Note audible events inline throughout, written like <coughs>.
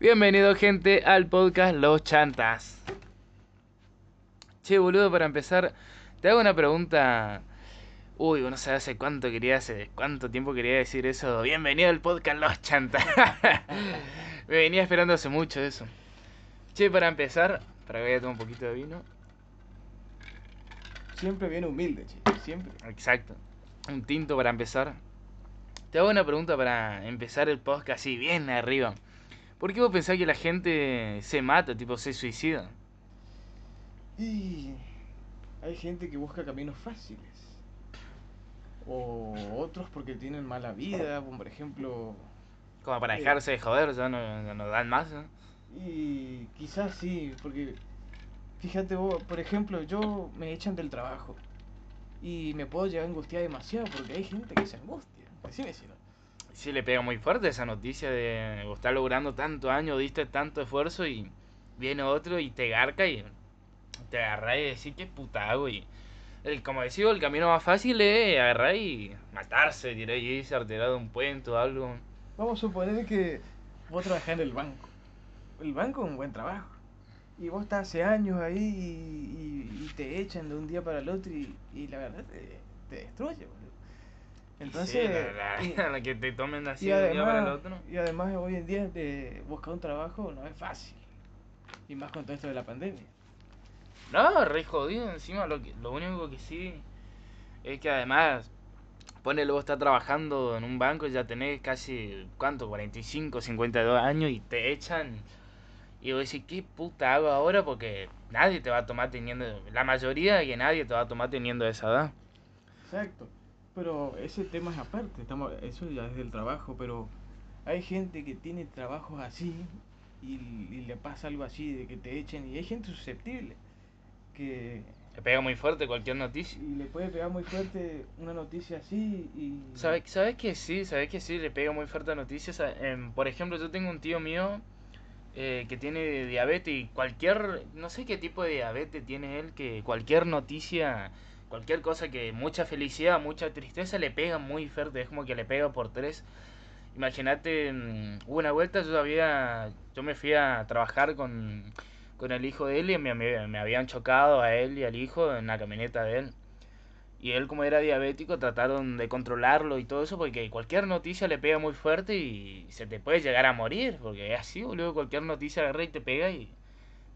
Bienvenido gente al podcast Los Chantas. Che, boludo, para empezar, te hago una pregunta. Uy, no sé hace cuánto quería, hace cuánto tiempo quería decir eso. Bienvenido al podcast Los Chantas. <laughs> Me venía esperando hace mucho eso. Che, para empezar, para que vaya a tomar un poquito de vino. Siempre viene humilde, che. Siempre. Exacto. Un tinto para empezar. Te hago una pregunta para empezar el podcast así, bien arriba. ¿Por qué vos pensás que la gente se mata, tipo se suicida? Y hay gente que busca caminos fáciles. O otros porque tienen mala vida, como por ejemplo. Como para Sí. dejarse de joder, ya no, ya no dan más. ¿no? Y quizás sí, porque fíjate vos, por ejemplo, yo me echan del trabajo. Y me puedo llegar a angustiar demasiado porque hay gente que se angustia. Decime si no. Sí le pega muy fuerte esa noticia de vos estás logrando tanto año, diste tanto esfuerzo y viene otro y te garca y te agarrás y decís qué puta hago y el, como decís vos, el camino más fácil es agarrar y matarse, tirar y irse un puente o algo. Vamos a suponer que vos trabajás en el banco. El banco es un buen trabajo. Y vos estás hace años ahí y, y- te echan de un día para el otro y, la verdad te, destruye. Entonces, Sí, la, la- <laughs> la que te tomen así y de un día para el además, otro. y además hoy en día de buscar un trabajo no es fácil. Y más con todo esto de la pandemia. No, re jodido encima, lo, que, lo único que sí es que además, ponele vos estás trabajando en un banco y ya tenés casi, ¿cuánto? 45, 52 años y te echan y vos decís, ¿qué puta hago ahora? Porque nadie te va a tomar teniendo, la mayoría de que nadie te va a tomar teniendo esa edad. Exacto. Pero ese tema es aparte, estamos, eso ya es del trabajo, pero hay gente que tiene trabajos así y, y le pasa algo así de que te echen y hay gente susceptible que Te pega muy fuerte cualquier noticia. y le puede pegar muy fuerte una noticia así y ¿Sabes, ¿Sabes que sí? ¿Sabes que sí? Le pega muy fuerte a noticias. em, por ejemplo, yo tengo un tío mío eh, que tiene diabetes y cualquier, no sé qué tipo de diabetes tiene él, que cualquier noticia, cualquier cosa que mucha felicidad, mucha tristeza le pega muy fuerte, es como que le pega por tres. Imagínate, mm, hubo una vuelta, yo había, yo me fui a trabajar con, con el hijo de él y me, me, me habían chocado a él y al hijo en la camioneta de él. Y él como era diabético trataron de controlarlo y todo eso porque cualquier noticia le pega muy fuerte y se te puede llegar a morir. Porque es así, boludo, cualquier noticia agarra y te pega y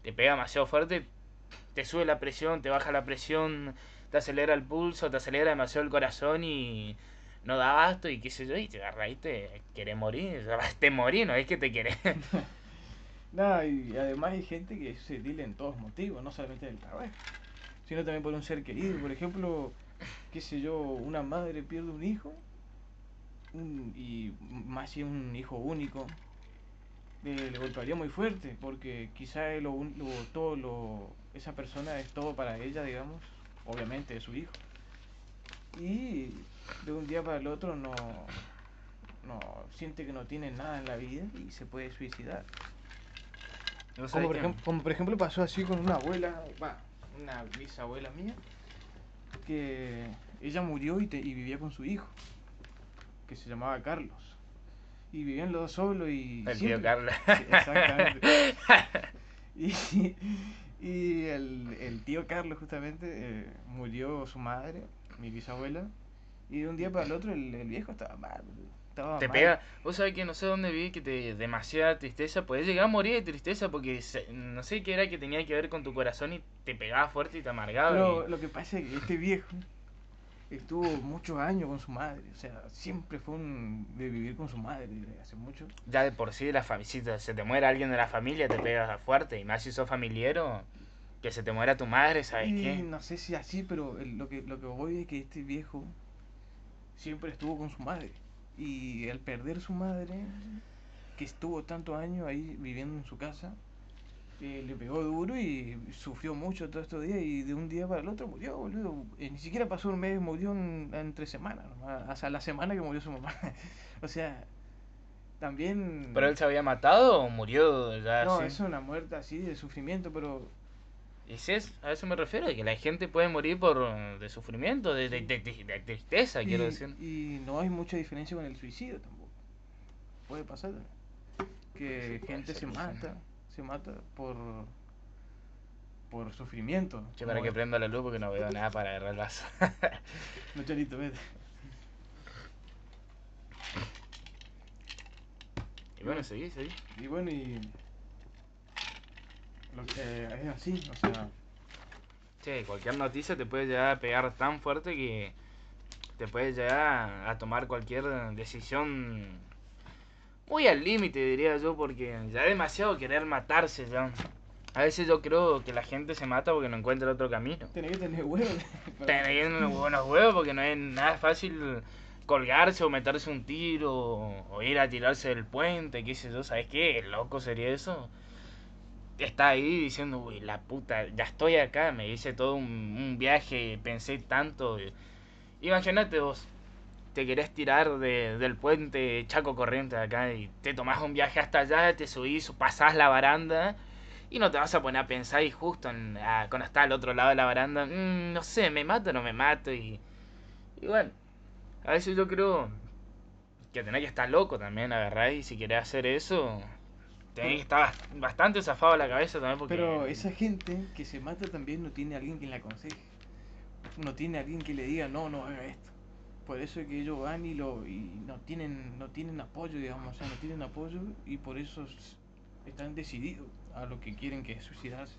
te pega demasiado fuerte. Te sube la presión, te baja la presión, te acelera el pulso, te acelera demasiado el corazón y no da abasto y qué sé yo. Y te agarra y te querés morir. <laughs> Te morís, no es que te querés. <laughs> Nada, y además hay gente que se dile en todos motivos, no solamente del trabajo, sino también por un ser querido. Por ejemplo, qué sé yo, una madre pierde un hijo, un- y más si es un hijo único, le, golpearía muy fuerte, porque quizá lo, lo- todo lo, esa persona es todo para ella, digamos, obviamente es su hijo. Y de un día para el otro no, no siente que no tiene nada en la vida y se puede suicidar. No Como por, ejemplo, como por ejemplo pasó así con una abuela, una bisabuela mía, que ella murió y, te- y vivía con su hijo, que se llamaba Carlos. Y vivían los dos solos y... El tío Carlos. Exactamente. <laughs> Y, y el, el tío Carlos justamente eh, murió su madre, mi bisabuela, y de un día para el otro el, el viejo estaba mal, estaba Te mal. pega, vos sabés que no sé dónde vi que te demasiada tristeza, podés llegar a morir de tristeza porque se- no sé qué era que tenía que ver con tu corazón y te pegaba fuerte y te amargaba. Pero y- lo que pasa es que este viejo estuvo muchos años con su madre, o sea, siempre fue un de vivir con su madre hace mucho. ya de por sí la si se te muere alguien de la familia te pega fuerte y más si sos familiero, que se te muera tu madre, ¿sabes Y qué? no sé si así, pero el- lo que lo que voy es que este viejo siempre estuvo con su madre y al perder su madre, que estuvo tantos años ahí viviendo en su casa, eh, le pegó duro y sufrió mucho todos estos días y de un día para el otro murió, boludo. Eh, ni siquiera pasó un mes, murió en, en tres semanas, nomás, hasta la semana que murió su mamá. <laughs> o sea, también... ¿Pero él se había matado o murió ya No, es una muerte así de sufrimiento, pero es, a eso me refiero, que la gente puede morir por de sufrimiento, de, de, de- tristeza, quiero decir. y no hay mucha diferencia con el suicidio tampoco. Puede pasar. que Sí, gente se mata, se mata por por sufrimiento. Che, para que prenda la luz porque no veo nada para agarrar el vaso. <laughs> No, Charito, vete. y bueno, seguí, seguí. Y bueno, y lo que- eh, es así, o sea, Che, cualquier noticia te puede llegar a pegar tan fuerte que te puede llegar a tomar cualquier decisión muy al límite, diría yo, porque ya es demasiado querer matarse ya. A veces yo creo que la gente se mata porque no encuentra otro camino. tenés que tener huevos. <laughs> para- Tener unos buenos huevos porque no es nada fácil colgarse o meterse un tiro o ir a tirarse del puente, qué sé yo, ¿sabes qué? Loco sería eso. Está ahí diciendo, uy, la puta, ya estoy acá, me hice todo un, un viaje, pensé tanto. Imagínate vos, te querés tirar de- del puente Chaco Corriente acá y te tomás un viaje hasta allá, te subís, pasás la baranda y no te vas a poner a pensar y justo ah, cuando está al otro lado de la baranda, "Mm, no sé, me mato o no me mato y, y bueno, a veces yo creo que tenés que estar loco también, agarrar y si querés hacer eso, tenés que estar bast- bastante zafado la cabeza también porque... Pero esa gente que se mata también no tiene alguien que le aconseje. No tiene alguien que le diga, no, no haga esto. Por eso es que ellos van y, lo, y no, tienen, no tienen apoyo, digamos, o sea, no tienen apoyo y por eso están decididos a lo que quieren que es suicidarse.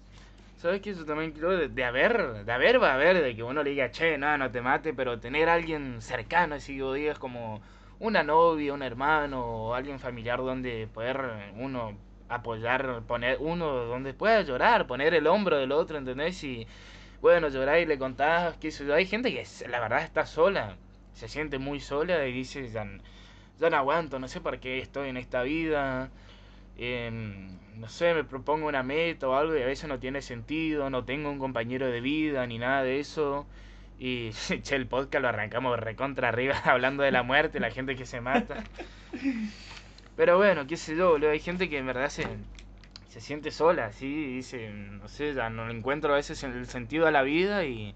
¿Sabes qué? Yo también creo de, haber, de haber va a haber, de que uno le diga, che, no, no te mate, pero tener alguien cercano, así que vos digas como una novia, un hermano o alguien familiar donde poder uno apoyar, poner uno donde pueda llorar, poner el hombro del otro, ¿entendés? Y bueno, llorar y le contás, qué sé yo. Hay gente que la verdad está sola, se siente muy sola y dice, ya, ya no aguanto, no sé por qué estoy en esta vida. em, no sé, me propongo una meta o algo y a veces no tiene sentido, no tengo un compañero de vida ni nada de eso. Y <laughs> che, el podcast lo arrancamos recontra arriba <laughs> hablando de la muerte, la gente que se mata. Pero bueno, qué sé yo, boludo, hay gente que en verdad se, se siente sola, así, dice, no sé, ya no encuentro a veces el sentido a la vida y,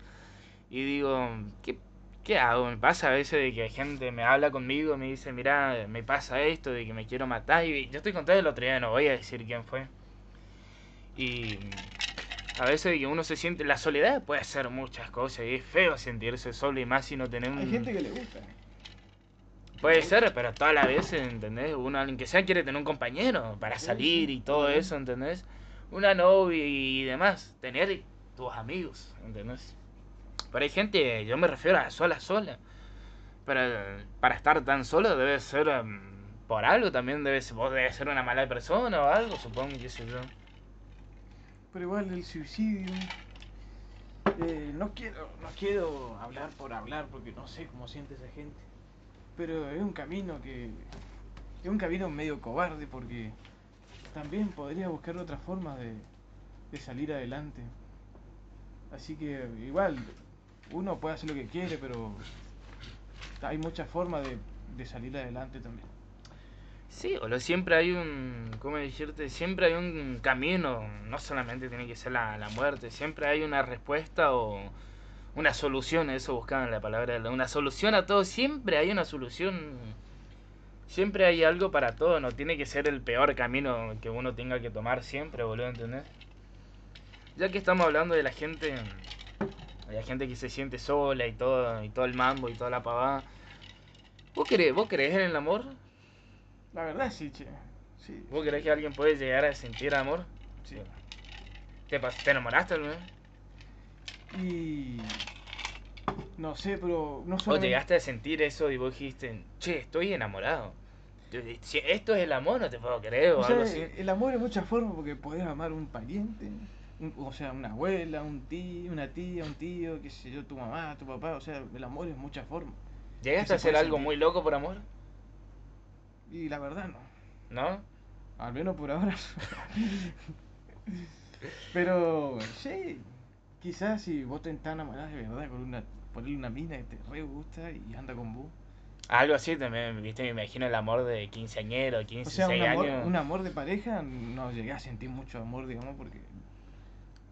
y digo, ¿qué, ¿qué hago? Me pasa a veces de que gente me habla conmigo, me dice, mira, me pasa esto, de que me quiero matar, y yo estoy contando el otro día, no voy a decir quién fue. Y a veces de que uno se siente, la soledad puede hacer muchas cosas, y es feo sentirse solo y más si no tener un... Hay gente que le gusta. Puede ser, pero todas las veces, ¿entendés? Uno, aunque sea, quiere tener un compañero para salir y todo eso, ¿entendés? Una novia y demás. Tener tus amigos, ¿entendés? Pero hay gente, yo me refiero a sola, sola. Pero para estar tan solo debe ser em, por algo también, debe ser, vos debes ser una mala persona o algo, supongo, qué sé yo. Pero igual el suicidio. eh, no quiero, no quiero hablar por hablar porque no sé cómo siente esa gente. Pero es un camino que. Es un camino medio cobarde porque también podría buscar otra forma de, de salir adelante. Así que igual, uno puede hacer lo que quiere, pero hay muchas formas de, de salir adelante también. Sí, o siempre hay un, ¿cómo decirte? Siempre hay un camino, no solamente tiene que ser la, la muerte, siempre hay una respuesta o una solución, eso buscaban la palabra, una solución a todo, siempre hay una solución, siempre hay algo para todo, no tiene que ser el peor camino que uno tenga que tomar siempre, boludo, ¿entendés? Ya que estamos hablando de la gente, la gente que se siente sola y todo, y todo el mambo y toda la pavada, ¿vos crees, vos crees en el amor? La verdad sí, che. Sí, ¿Vos crees que alguien puede llegar a sentir amor? sí. ¿Te, te enamoraste alguna vez? Y. No sé, pero no ¿O solamente. llegaste a sentir eso y vos dijiste, che, estoy enamorado? Esto es el amor, no te puedo creer o O sea, algo así. el amor es muchas formas porque podés amar a un pariente, un- o sea, una abuela, un tío, una tía, un tío, qué sé yo, tu mamá, tu papá, o sea, el amor es muchas formas. ¿Llegaste a hacer algo sentir. muy loco por amor? Y la verdad no, ¿No? al menos por ahora. pero sí, quizás si vos te estás enamorado de verdad con una, ponerle una mina que te re gusta y anda con vos. Algo así también, viste, me imagino el amor de quinceañero, O 15, sea, un 16 amor, años. un amor de pareja no llegué a sentir mucho amor, digamos, porque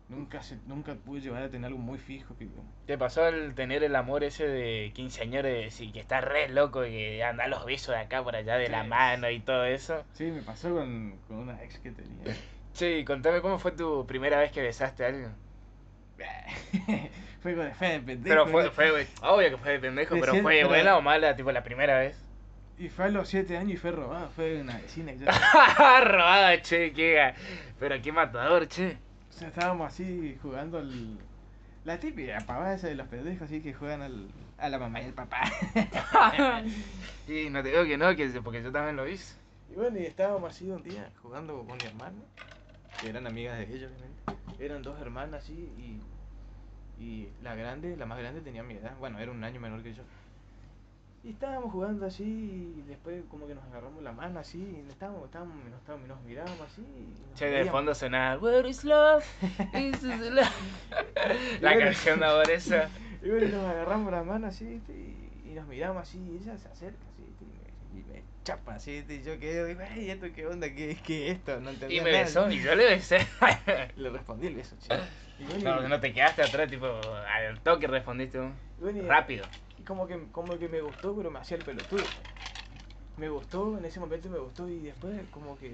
Nunca, se, nunca pude llevar a tener algo muy fijo. Que, ¿Te pasó el tener el amor ese de quinceañeros y que está re loco y que anda los besos de acá por allá de la Sí. mano y todo eso? sí, me pasó con, con una ex que tenía. <laughs> Y contame cómo fue tu primera vez que besaste a alguien. <laughs> fue con de pendejo. Pero fue, ¿no? fue, obvio que fue de pendejo, De pero cien- fue pero- buena o mala, tipo la primera vez. Y fue a los 7 años y fue robado. Fue una vecina. <laughs> Robada, che, qué Pero qué matador, che. O sea, estábamos así jugando al. La típica pavada esa de los pendejos, así que juegan al, a la mamá y al papá. <laughs> y no te digo que no, que porque yo también lo hice. y bueno, y estábamos así un día jugando con mi hermana, que eran amigas de ellos, obviamente. Eran dos hermanas así, y, y la grande, la más grande tenía mi edad, bueno, era un año menor que yo. Y estábamos jugando así, y después como que nos agarramos la mano así, y estábamos, estábamos, nos, estábamos, nos mirábamos así. y nos Che, de fondo sonaba Where is love? Is <laughs> love? La bueno. canción de ahora esa. <laughs> Y bueno, nos agarramos la mano así. Y, y nos miramos así, y ella se acerca así. Y me, y me chapa así. Y yo quedo, digo, ay, ¿esto qué onda? ¿Qué es esto? No entendía Y me nada. besó, y yo le besé. <laughs> Le respondí el beso, chico. Y bueno, y- No, no te quedaste atrás, tipo, al toque respondiste bueno, rápido. Como que, como que me gustó, pero me hacía el pelotudo. Me gustó, en ese momento me gustó, y después como que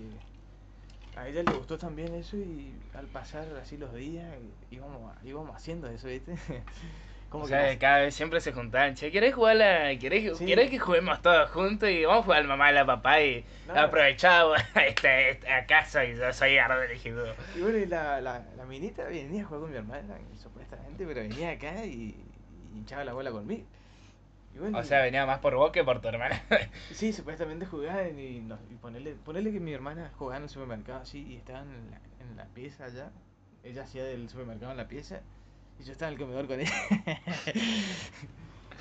a ella le gustó también eso, y al pasar así los días, íbamos, íbamos haciendo eso, ¿viste? <laughs> Como o que sea, cada vez siempre se juntaban, che, ¿querés jugar la... ¿Querés, Sí. ¿querés que juguemos todos juntos y vamos a jugar al mamá y la papá y No. aprovechamos <laughs> este, este, casa y yo soy Gardo elegido? Y bueno, y la, la, la minita venía a jugar con mi hermana, supuestamente, pero venía acá y, y hinchaba la bola conmigo. Y bueno, O sea, venía más por vos que por tu hermana. <laughs> sí, supuestamente jugaban y, nos, y ponerle, ponerle que mi hermana jugaba en el supermercado así y estaban en la, en la pieza allá. Ella hacía del supermercado en la pieza y yo estaba en el comedor con ella. <laughs>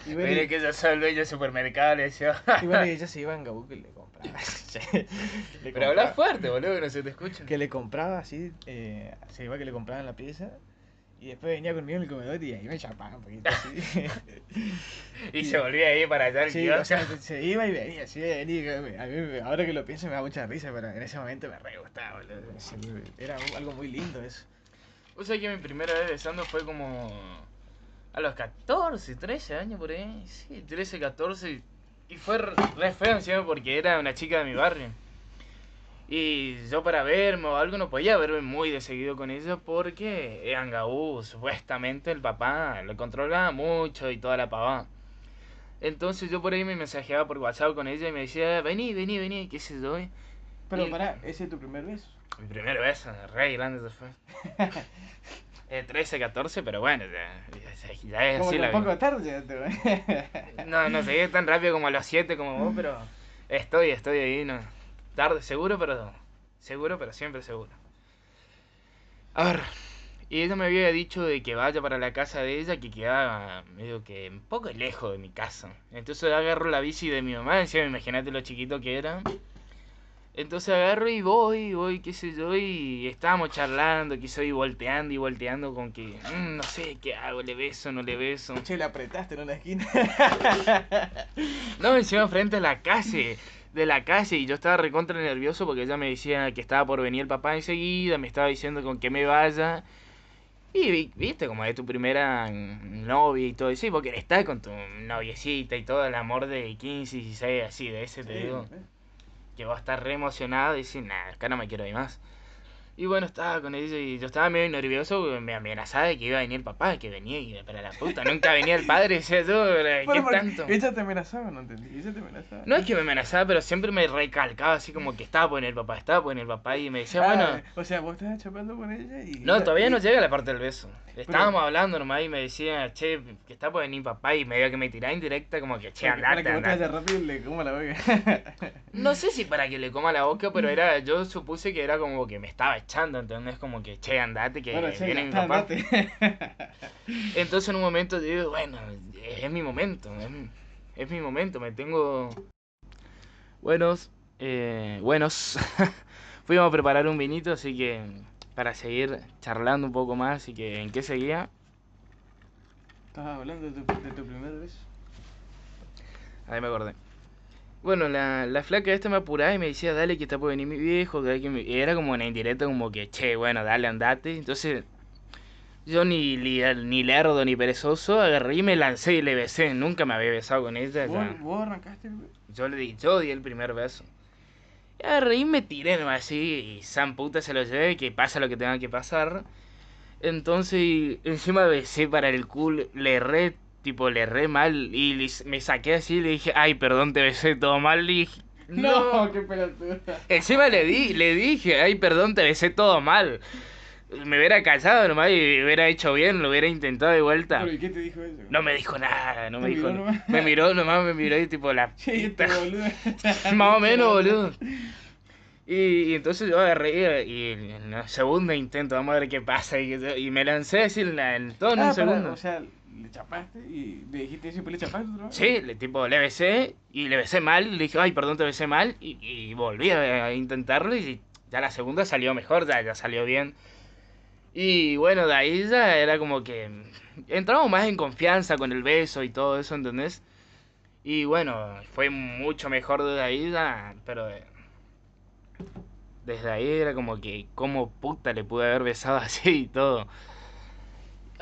y bueno, Mire que yo soy el dueño del supermercado, le decía. y bueno, <laughs> ella se iba en Gabuco y le compraba. le Pero habla compraba- fuerte, boludo, que no se te escucha. que le compraba así, eh, se iba que le compraban la pieza y después venía conmigo en el comedor y ahí me chapaba un poquito así. <laughs> Y se volvía ahí para allá el sí, o sea, se iba y venía, sí, venía. A mí, ahora que lo pienso me da mucha risa, pero en ese momento me re gustaba, boludo. Era algo muy lindo eso. O sea que mi primera vez besando fue como a los 14, 13 años por ahí. Sí, 13, 14. Y fue re feo encima porque era una chica de mi barrio. Y yo para verme o algo no podía verme muy de seguido con ella porque en Gaú supuestamente el papá lo controlaba mucho y toda la pavada. Entonces yo por ahí me mensajeaba por WhatsApp con ella y me decía, vení, vení, vení, qué sé yo. Pero Y- pará, ese es tu primer beso. Mi primer beso, re grande se fue. <laughs> Eh, 13, 14, pero bueno, ya, ya- ya es Como así que la un poco tarde ya te No, no llegué tan rápido como a los 7 como vos, pero <laughs> estoy, estoy ahí, no. Tarde, seguro, pero seguro, pero siempre seguro. A ver, y ella me había dicho de que vaya para la casa de ella, que quedaba medio que un poco lejos de mi casa. Entonces agarro la bici de mi mamá, encima imagínate lo chiquito que era. Entonces agarro y voy, voy, qué sé yo, y estábamos charlando, que soy volteando y volteando con que, mm, no sé qué hago, le beso, no le beso. Che, la apretaste en una esquina. <laughs> No, encima frente a la calle, de la calle, y yo estaba recontra nervioso porque ella me decía que estaba por venir el papá enseguida, me estaba diciendo con que me vaya. Y vi- viste, como es tu primera novia y todo eso, y vos querés estar con tu noviecita y todo el amor de 15, 16, así, de ese te digo. Que vos estás re emocionado y decís, nah, acá no me quiero ir más. Y bueno, estaba con ella y yo estaba medio nervioso porque me amenazaba de que iba a venir el papá, que venía y para la puta, nunca venía el padre, <laughs> decía yo, ¿qué Bueno, tanto? Ella te amenazaba, no entendí. Ella te amenazaba. No es que me amenazaba, pero siempre me recalcaba así como que estaba por el papá, estaba por el papá y me decía, Ah, bueno, O sea, vos estabas chapando con ella y. no, todavía no y- llega la parte del beso. Estábamos hablando nomás y me decía, che, que está por venir papá y medio que me tiraba indirecta como que, che, que- para andate, que andate. rápido y le coma la boca. No sé si para que le coma la boca, pero era, yo supuse que era como que me estaba echando, ¿entendés? Como que, che, andate, que bueno, che, viene mi papá. andate. <laughs> <laughs> Entonces en un momento digo, bueno, es mi momento, es mi, es mi momento, me tengo... Buenos, eh, buenos. <laughs> Fuimos a preparar un vinito, así que para seguir charlando un poco más, y que en qué seguía. Estabas hablando de tu, de tu primer beso. Ahí me acordé. Bueno, la, la flaca esta me apuraba y me decía, dale que está por venir mi viejo, que me-". y era como una indirecta como que, che, bueno, dale, andate. Entonces, Yo ni, li- ni lerdo ni perezoso, agarré y me lancé y le besé. Nunca me había besado con ella. ¿Vos, vos arrancaste? Yo le di, yo di el primer beso. Y agarré y me tiré nomás así, y san puta se lo llevé, que pasa lo que tenga que pasar. Entonces, encima besé para el culo, le erré, tipo, le erré mal, y le- me saqué así y le dije, ay, perdón, te besé todo mal, y dije, no. <laughs> qué pelotuda. Encima le di, le dije, ay, perdón, te besé todo mal. Me hubiera callado nomás y hubiera hecho bien, lo hubiera intentado de vuelta. Pero, ¿y qué te dijo eso? No me dijo nada, no me ¿Te dijo miró nomás? Me miró nomás, me miró y tipo la <laughs> Sí, boludo. <laughs> Más o menos, boludo. Y, y entonces yo agarré y en el segundo intento, vamos a ver qué pasa. Y, me lancé así en, la- en todo en Ah, un segundo. o sea, le chapaste y le dijiste y después le chapaste otra. Sí, le, tipo, le besé y le besé mal. Le dije, ay, perdón, te besé mal. Y, y volví a, intentarlo y ya la segunda salió mejor, ya, ya salió bien. Y bueno, de ahí ya era como que entramos más en confianza con el beso y todo eso, ¿entendés? Y bueno, fue mucho mejor desde ahí ya, pero eh, desde ahí era como que, como puta le pude haber besado <laughs> así y todo.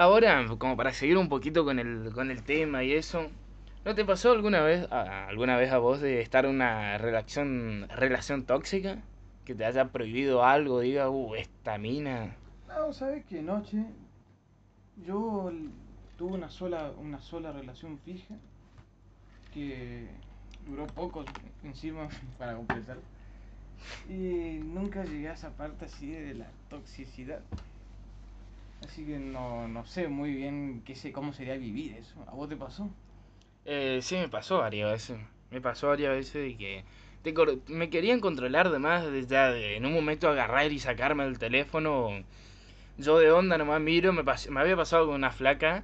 Ahora, como para seguir un poquito con el, con el tema y eso, ¿no te pasó alguna vez, alguna vez a vos de estar en una relación, relación tóxica? Que te haya prohibido algo, diga, uh, esta mina. No, ¿sabes qué? Noche yo tuve una sola, una sola relación fija que duró poco encima <laughs> para completar. Y nunca llegué a esa parte así de la toxicidad. Así que no, no sé muy bien qué sé, cómo sería vivir eso. ¿A vos te pasó? Eh, sí, me pasó varias veces. Me pasó varias veces y que te me querían controlar de más, de ya de en un momento agarrar y sacarme el teléfono. Yo de onda nomás miro, me, pas- me había pasado con una flaca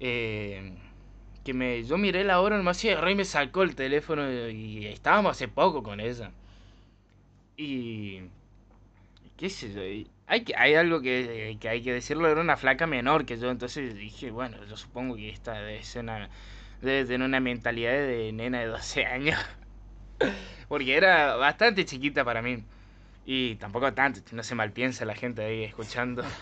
eh, que me yo miré la hora nomás y agarré y me sacó el teléfono y, estábamos hace poco con ella. Y qué sé yo, hay que hay algo que, que hay que decirlo, era una flaca menor que yo, entonces dije, bueno, yo supongo que esta debe ser una debe tener una mentalidad de nena de 12 años. <laughs> Porque era bastante chiquita para mí. Y tampoco tanto, no se malpiensa la gente ahí escuchando. <laughs>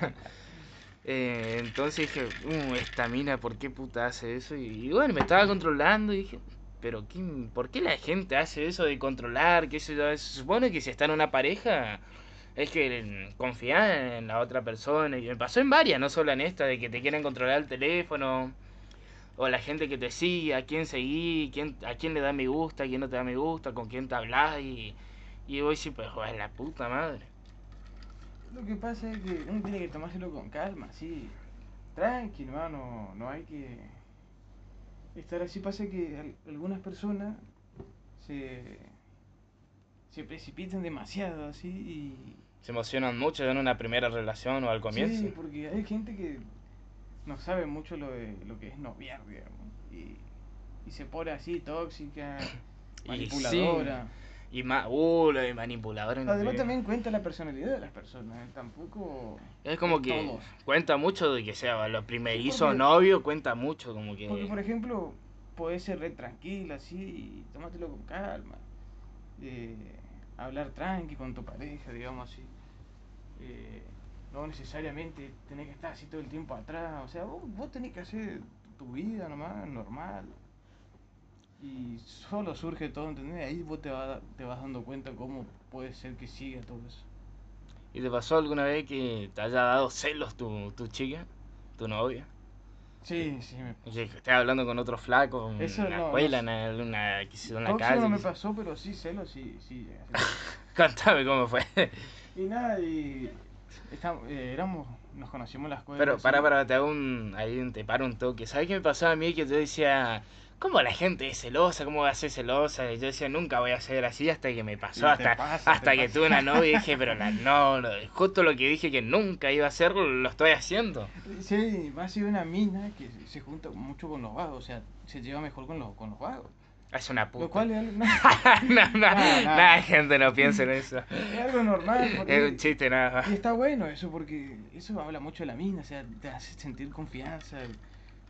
Eh, entonces dije, uh, esta mina, ¿por qué puta hace eso? Y, y bueno, me estaba controlando y dije, pero ¿qué, ¿por qué la gente hace eso de controlar? ¿Qué? Se supone que si está en una pareja es que confía en la otra persona. Y me pasó en varias, no solo en esta, de que te quieren controlar el teléfono. O la gente que te sigue, a quién seguí, quién, a quién le da me gusta, a quién no te da me gusta, con quién te hablas. Y, y voy sí, pues, joder, la puta madre. Lo que pasa es que uno tiene que tomárselo con calma, así. Tranqui, hermano, no hay que estar así. Pasa que al- algunas personas se, se precipitan demasiado, así, y... Se emocionan mucho en una primera relación o al comienzo. Sí, porque hay gente que no sabe mucho lo, de, lo que es noviar, digamos, y, y se pone así tóxica, <coughs> Y manipuladora. Y más, uh, lo de manipulador. no Además también cuenta la personalidad de las personas, ¿eh? tampoco... Es como que todos. cuenta mucho de que sea lo primerizo porque- novio, cuenta mucho, como que. Porque, por ejemplo, podés ser re tranquila, así, y tomártelo con calma. eh, hablar tranqui con tu pareja, digamos así. eh, no necesariamente tenés que estar así todo el tiempo atrás. O sea, vos, vos tenés que hacer tu vida nomás, normal. Y solo surge todo, ¿entendés? Ahí vos te, va- te vas dando cuenta cómo puede ser que siga todo eso. ¿Y te pasó alguna vez que te haya dado celos tu, tu chica, tu novia? Sí, sí, me estés hablando con otro flaco en Eso la no, escuela, no en, una, en Tóxico calle. no me pasó, pero sí celos, sí, sí. sentir. <laughs> Contame cómo fue. Y nada, y estamos, eh, éramos, nos conocimos en la escuela. Pero para, para, te hago un, ahí un- te paro un toque. ¿Sabes qué me pasaba a mí? Que yo decía, ¿cómo la gente es celosa? ¿Cómo va a ser celosa? Y yo decía, nunca voy a ser así hasta que me pasó, hasta, pasa, hasta que pasa. tuve una novia y dije, pero la, <laughs> no, justo lo que dije que nunca iba a hacer, lo estoy haciendo. Sí, más si una mina que se- junta mucho con los vagos, o sea, se lleva mejor con los, con los vagos. Es una puta. Lo cual es algo, <laughs> no, no, nah. nah, gente, no piensa en eso. es algo normal. Porque, Es un chiste nada más. Y está bueno eso, porque eso habla mucho de la mina, o sea, te hace sentir confianza.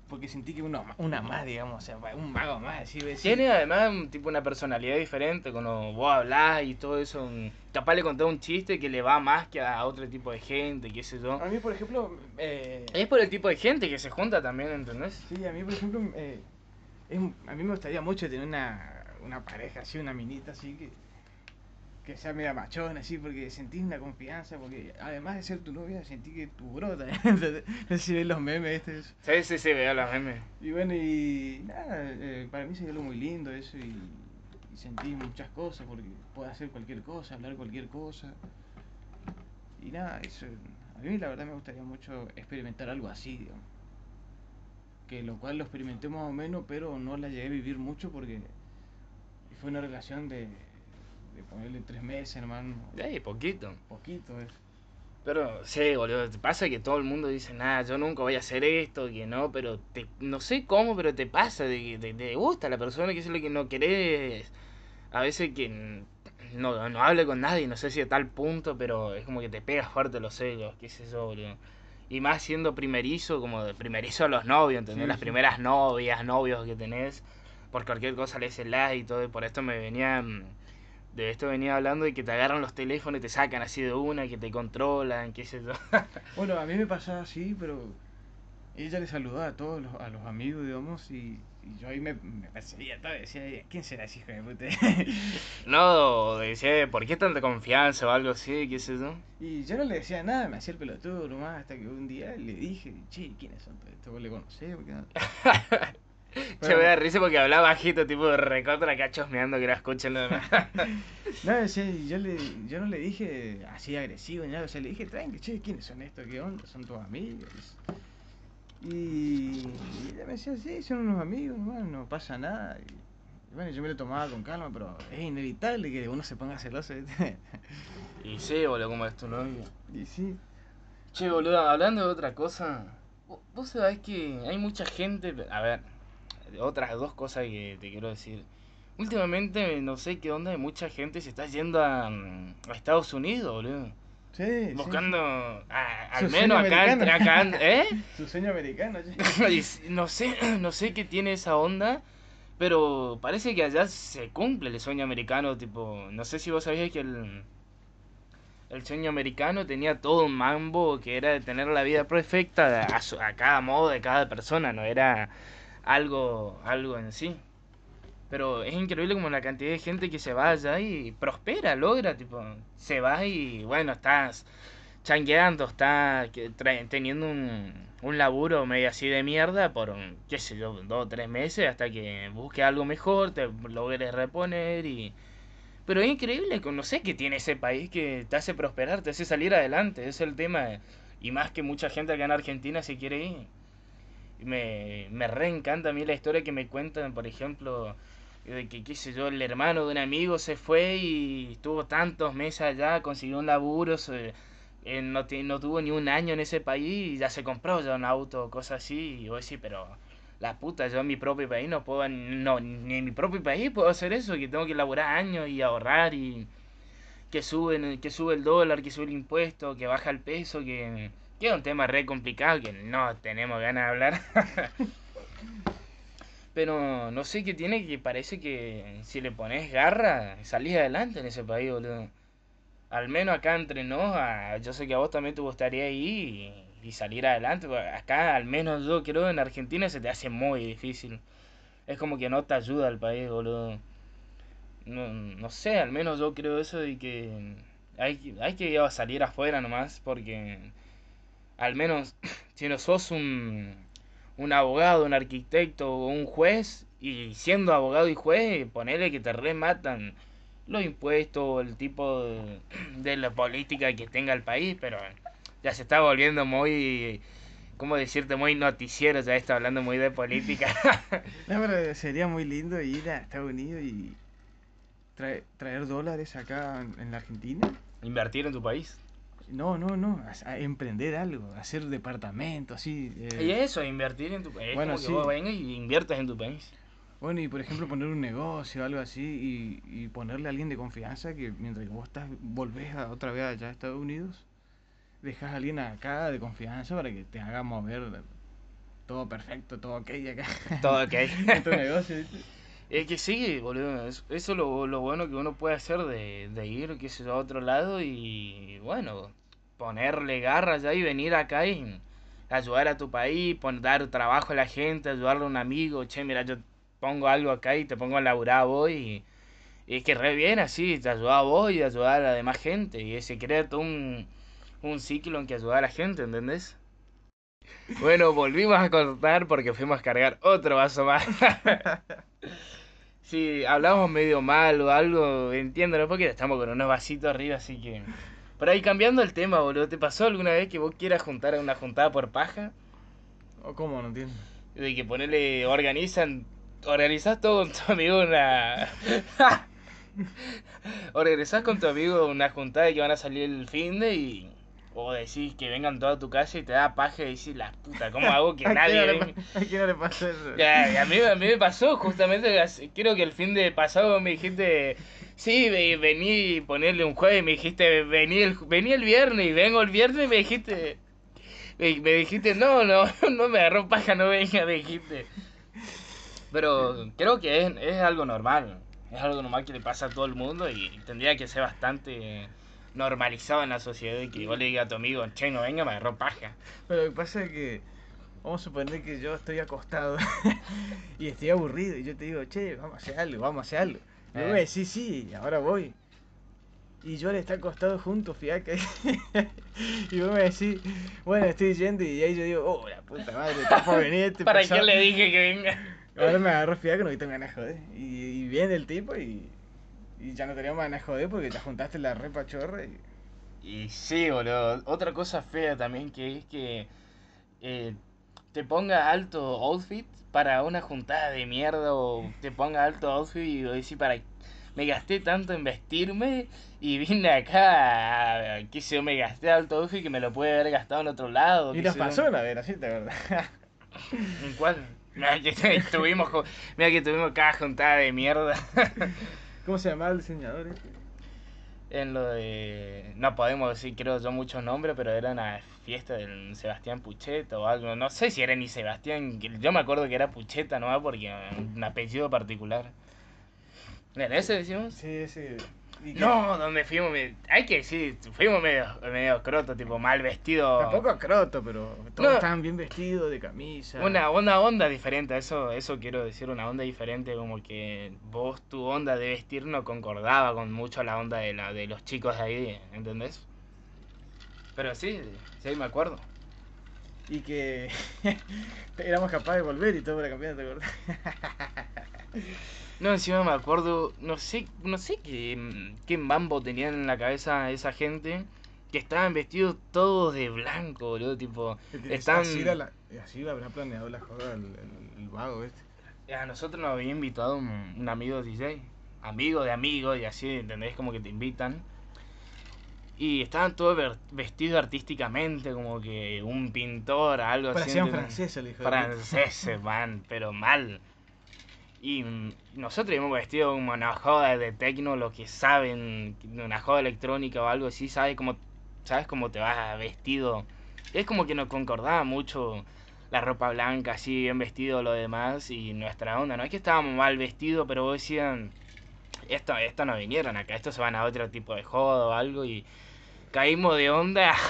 Porque sentí que uno, una más, digamos, o sea, un mago más. Tiene además un tipo una personalidad diferente, cuando vos hablás y todo eso, un- capaz le contás un chiste que le va más que a otro tipo de gente, qué sé yo. A mí, por ejemplo, eh, Es por el tipo de gente que se junta también, ¿entendés? sí, a mí, por ejemplo, eh, es un- a mí me gustaría mucho tener una, una pareja así, una minita así, que, que sea media machona, así, porque sentís una confianza, porque además de ser tu novia, sentí que tu brota, <laughs> no sé si ves los memes, este. Sí, sí, sí, veo los memes. Y bueno, y nada, eh, para mí sería algo muy lindo eso y, y sentí muchas cosas porque puedo hacer cualquier cosa, hablar cualquier cosa. Y nada, eso, a mí la verdad me gustaría mucho experimentar algo así, digamos. Que lo cual lo experimenté más o menos, pero no la llegué a vivir mucho porque fue una relación de, de ponerle tres meses, hermano, Ey, poquito. poquito. Es. Pero, sí, boludo, te pasa que todo el mundo dice, nada, yo nunca voy a hacer esto, que no, pero te, no sé cómo, pero te pasa, de que te, te gusta la persona, que es lo que no querés, a veces que no, no hable con nadie, no sé si a tal punto, pero es como que te pega fuerte los celos, qué sé yo, boludo. Y más siendo primerizo, como de primerizo a los novios, ¿entendés? Sí, Las sí. primeras novias, novios que tenés, por cualquier cosa le haces like y todo, y por esto me venía... De esto venía hablando de que te agarran los teléfonos y te sacan así de una, que te controlan, qué sé yo. <laughs> Bueno, a mí me pasaba así, pero ella le saludaba a todos los, a los amigos, digamos, y, y yo ahí me, me perseguía todo, y decía, ¿quién será ese hijo de puta? <laughs> No, decía, ¿por qué tanta confianza o algo así? ¿Qué sé yo? y yo no le decía nada, me hacía el pelotudo nomás, hasta que un día le dije, che, ¿quiénes son todos estos? ¿Vos le conocés? ¿Por qué no?" <laughs> Che, me da risa porque hablaba bajito, tipo de recontra acá chosmeando que no escuchen lo demás. <laughs> No, o sea, yo, le, yo no le dije así agresivo ni nada, o sea, le dije, tranqui, che, ¿quiénes son estos? ¿Qué onda? ¿Son tus amigos? Y, y ella me decía, sí, son unos amigos, nomás, no pasa nada. Y, y bueno, yo me lo tomaba con calma, pero es inevitable que uno se ponga celoso. y sí, boludo, como es tu novio. y sí, Che, boludo, hablando de otra cosa, vo- vos sabés que hay mucha gente, a ver, otras dos cosas que te quiero decir. Últimamente, no sé qué onda, mucha gente se está yendo a, mm, a Estados Unidos, boludo. sí, sí, Buscando, a- al menos acá, entre acá, ¿eh? sí. <laughs> Su sueño americano, <laughs> no sé, <clears throat> no sé qué tiene esa onda, pero parece que allá se cumple el sueño americano, tipo, no sé si vos sabías que el, el sueño americano tenía todo un mambo que era de tener la vida perfecta a, su- a cada modo de cada persona, no era algo, algo en sí. Pero es increíble como la cantidad de gente que se va allá y prospera, logra, tipo, se va y bueno, estás changueando, está que- tra- teniendo un, un laburo medio así de mierda por, qué sé yo, dos o tres meses hasta que busque algo mejor, te logres reponer y... Pero es increíble, no sé qué tiene ese país que te hace prosperar, te hace salir adelante, es el tema. Y más que mucha gente acá en Argentina se quiere ir. Me, me re encanta a mí la historia que me cuentan, por ejemplo, de que, qué sé yo, el hermano de un amigo se fue y estuvo tantos meses allá, consiguió un laburo, se- no, ti- no tuvo ni un año en ese país y ya se compró ya un auto, cosas así. Y vos decís, pero la puta, yo en mi propio país no puedo, no, ni en mi propio país puedo hacer eso, que tengo que laburar años y ahorrar y que suben, que sube el dólar, que sube el impuesto, que baja el peso, que, que es un tema re complicado que no tenemos ganas de hablar. <laughs> Pero no sé qué tiene que parece que si le pones garra, salís adelante en ese país, boludo. Al menos acá entre nos, yo sé que a vos también te gustaría ir y, salir adelante. porque Acá, al menos yo creo, en Argentina se te hace muy difícil. Es como que no te ayuda el país, boludo. No, no sé, al menos yo creo eso de que hay, que- hay que salir afuera nomás, porque al menos <clears throat> si no sos un, un abogado, un arquitecto o un juez, y siendo abogado y juez, ponele que te rematan los impuestos, el tipo de, <clears throat> de la política que tenga el país, pero ya se está volviendo muy, ¿cómo decirte? Muy noticiero, ya está hablando muy de política. <laughs> <laughs> No, pero sería muy lindo ir a Estados Unidos y traer, traer dólares acá en, la Argentina. Invertir en tu país. No, no, no, a, a emprender algo, hacer departamentos, así. eh, Y eso, invertir en tu país. Bueno, como que sí. vos vengas y inviertas en tu país. Bueno, y por ejemplo poner un negocio o algo así y, y ponerle a alguien de confianza que mientras que vos estás, volvés a, otra vez allá a Estados Unidos, dejas a alguien acá de confianza para que te haga mover todo perfecto, todo ok acá. Todo ok. <laughs> en tu negocio, ¿viste? Es que sí, boludo. es- Eso es lo, lo bueno que uno puede hacer de, de ir, a otro lado y, bueno, ponerle garras ya y venir acá y ayudar a tu país, pon- dar trabajo a la gente, ayudarle a un amigo. Che, mira, yo pongo algo acá y te pongo a laburar a vos y, y es que re bien así, te ayuda a vos y ayudar a la demás gente. Y se crea todo un, un ciclo en que ayuda a la gente, ¿entendés? Bueno, volvimos a cortar porque fuimos a cargar otro vaso más. <laughs> Si hablamos medio mal o algo, entiéndelo porque estamos con unos vasitos arriba, así que... Por ahí cambiando el tema, boludo, ¿te pasó alguna vez que vos quieras juntar a una juntada por paja? ¿O cómo? No entiendo. De que ponerle, organizan, organizás todo con tu amigo una... <laughs> organizás con tu amigo una juntada de que van a salir el fin de y... O decís que vengan toda tu casa y te da paja y decís, la puta, ¿cómo <laughs> hago que ¿A nadie no venga? ¿A quién no le pasa eso? Ya, y a, mí, a mí me pasó justamente, creo que el fin de pasado me dijiste, sí, ve- vení y ponerle un jueves, me dijiste, vení el, vení el viernes y vengo el viernes y me dijiste, me, me dijiste, no, no, <laughs> no me agarró paja, no venga, me dijiste. Pero creo que es, es algo normal, es algo normal que le pasa a todo el mundo y tendría que ser bastante normalizado en la sociedad y que vos le digas a tu amigo, che, no venga, me agarró paja. Pero lo que pasa es que, vamos a suponer que yo estoy acostado <laughs> y estoy aburrido y yo te digo, che, vamos a hacer algo, vamos a hacer algo. Y Eh. me decís, sí, ahora voy. Y yo le está acostado juntos, <laughs> fiaca. y vos me decís, bueno, estoy yendo y ahí yo digo, oh, la puta madre, por venir este <laughs> ¿Para pesado". qué le dije que venga? Ahora me agarro fiaca, no tengo ganas de joder. Y, y viene el tipo y, y ya no teníamos ganas de joder porque ya juntaste la repa chorra y... Y sí, boludo. Otra cosa fea también que es que eh, te ponga alto outfit para una juntada de mierda o te ponga alto outfit y decir para me gasté tanto en vestirme y vine acá, qué sé yo, me gasté alto outfit que me lo puede haber gastado en otro lado. Y nos pasó una vez, así te verdad. ¿En cuál? Mira que <laughs> tuvimos, mira que tuvimos cada juntada de mierda. <laughs> ¿Cómo se llamaba el diseñador este? En lo de. No podemos decir, creo yo, muchos nombres, pero era una fiesta del Sebastián Pucheta o algo. No sé si era ni Sebastián. Yo me acuerdo que era Pucheta, ¿no? Porque un apellido particular. ¿En ese decimos? Sí, sí. No, donde fuimos. Hay que decir, fuimos medio, medio croto, tipo mal vestido. Tampoco croto, pero todos No. estaban bien vestidos, de camisa. Una, una onda diferente, eso, eso quiero decir, una onda diferente, como que vos tu onda de vestir no concordaba con mucho la onda de, la, de los chicos de ahí, ¿entendés? Pero sí, sí, me acuerdo. Y que <laughs> éramos capaces de volver y todo para cambiar, ¿te acordás? <laughs> No, encima me acuerdo, no sé, no sé qué, qué mambo tenían en la cabeza esa gente, que estaban vestidos todos de blanco, boludo, tipo, están... Así, era la, así habrá planeado la joda el, el, el vago este. A nosotros nos había invitado un, un amigo DJ, amigo de amigo y así, ¿entendés? Como que te invitan. Y estaban todos vestidos artísticamente, como que un pintor, algo así. Parecían franceses, el hijo de. Franceses, man, pero mal. Y mm, nosotros íbamos vestidos como una joda de tecno, lo que saben, una joda electrónica o algo así, ¿sabes cómo, sabes cómo te vas vestido? Es como que nos concordaba mucho la ropa blanca, así bien vestido, lo demás, y nuestra onda. No es que estábamos mal vestidos, pero vos decían, esto, esto no vinieron acá, estos se van a otro tipo de joda o algo, y caímos de onda. <laughs>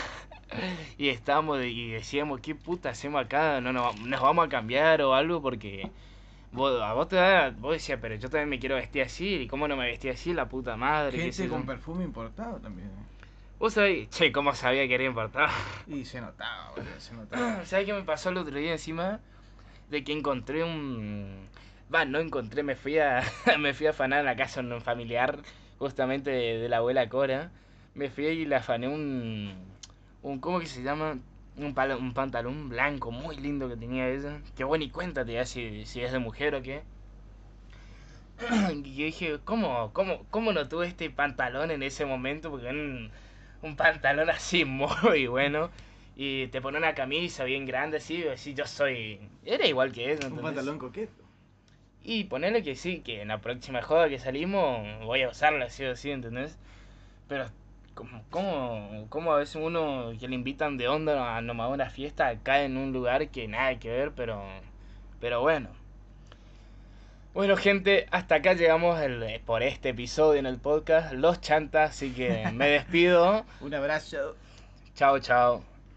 Y estábamos y decíamos, ¿qué puta hacemos acá? No, no, nos vamos a cambiar o algo porque vos, a vos te da, vos decías, pero yo también me quiero vestir así, y cómo no me vestí así, la puta madre. Gente yo. con perfume importado también. ¿eh? Vos sabés, che, cómo sabía que era importado. Y se notaba, boludo, se <laughs> notaba. ¿Sabes qué me pasó el otro día encima? De que encontré un... Va, no encontré, me fui a <laughs> me fui a afanar en la casa de un familiar, justamente de, de la abuela Cora. Me fui y le afané un... un ¿Cómo que se llama? Un, palo- un pantalón blanco muy lindo que tenía ella. Que bueno, y cuéntate ya si, si es de mujer o qué. <clears throat> Y yo dije, ¿cómo, cómo, ¿cómo no tuve este pantalón en ese momento? Porque un, un pantalón así <laughs> muy bueno. Y te pone una camisa bien grande así, así yo soy... Era igual que eso, Un pantalón coqueto. Y ponerle que sí, que en la próxima joda que salimos voy a usarla así o así, ¿entendés? Pero ¿Cómo, cómo, cómo a veces uno que le invitan de onda a nomás una fiesta cae en un lugar que nada que ver, pero, pero bueno. Bueno, gente, hasta acá llegamos el- por este episodio en el podcast Los Chantas, así que me <laughs> despido. Un abrazo. Chao, chao.